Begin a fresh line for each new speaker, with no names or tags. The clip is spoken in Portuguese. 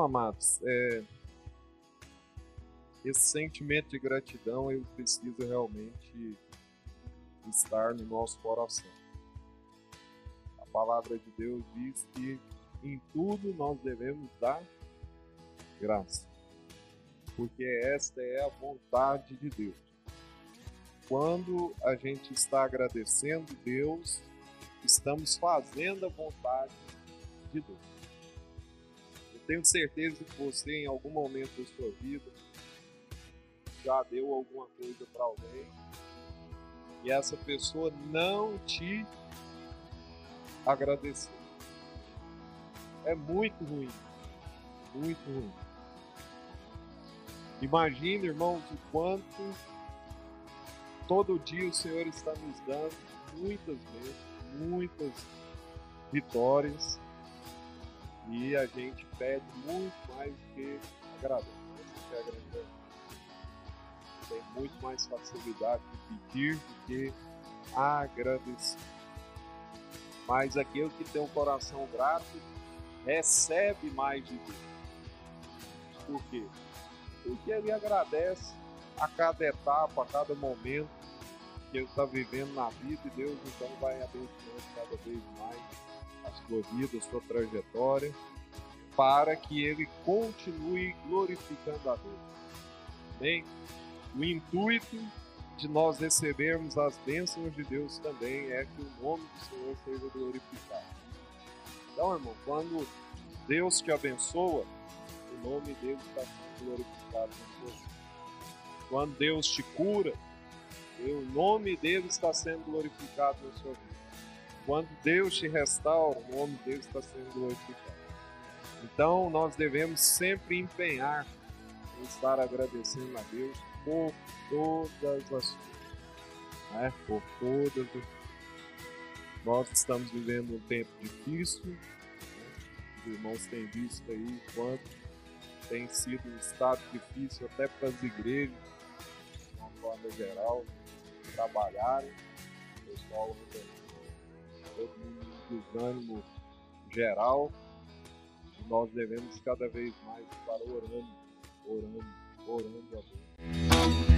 amados, é, esse sentimento de gratidão ele precisa realmente estar no nosso coração. A palavra de Deus diz que em tudo nós devemos dar graça, porque esta é a vontade de Deus. Quando a gente está agradecendo Deus, estamos fazendo a vontade de Deus. Tenho certeza que você, em algum momento da sua vida, já deu alguma coisa para alguém e essa pessoa não te agradeceu. É muito ruim. Muito ruim. Imagina, irmãos, o quanto todo dia o Senhor está nos dando muitas vezes, muitas vitórias e a gente pede muito mais do que agradece. Essa a grande tem muito mais facilidade de pedir do que agradecer. Mas aquele que tem um coração grato recebe mais de Deus. Por quê? Porque ele agradece a cada etapa, a cada momento que ele está vivendo na vida e Deus então vai abençoando cada vez mais a sua vida, a sua trajetória, para que ele continue glorificando a Deus. Amém? O intuito de nós recebermos as bênçãos de Deus também é que o nome do Senhor seja glorificado. Então, irmão, quando Deus te abençoa, o nome dele está sendo glorificado na sua vida. Quando Deus te cura, o nome dele está sendo glorificado na sua vida. Quando Deus te restaura, o nome dele está sendo glorificado. Então, nós devemos sempre empenhar em estar agradecendo a Deus por todas as coisas. Né? Por todas as... Nós estamos vivendo um tempo difícil. Né? Os irmãos têm visto aí quanto tem sido um estado difícil até para as igrejas, de uma forma geral, trabalharem. O pessoal todo mundo desânimo geral. E nós devemos cada vez mais estar orando, orando, orando a Deus.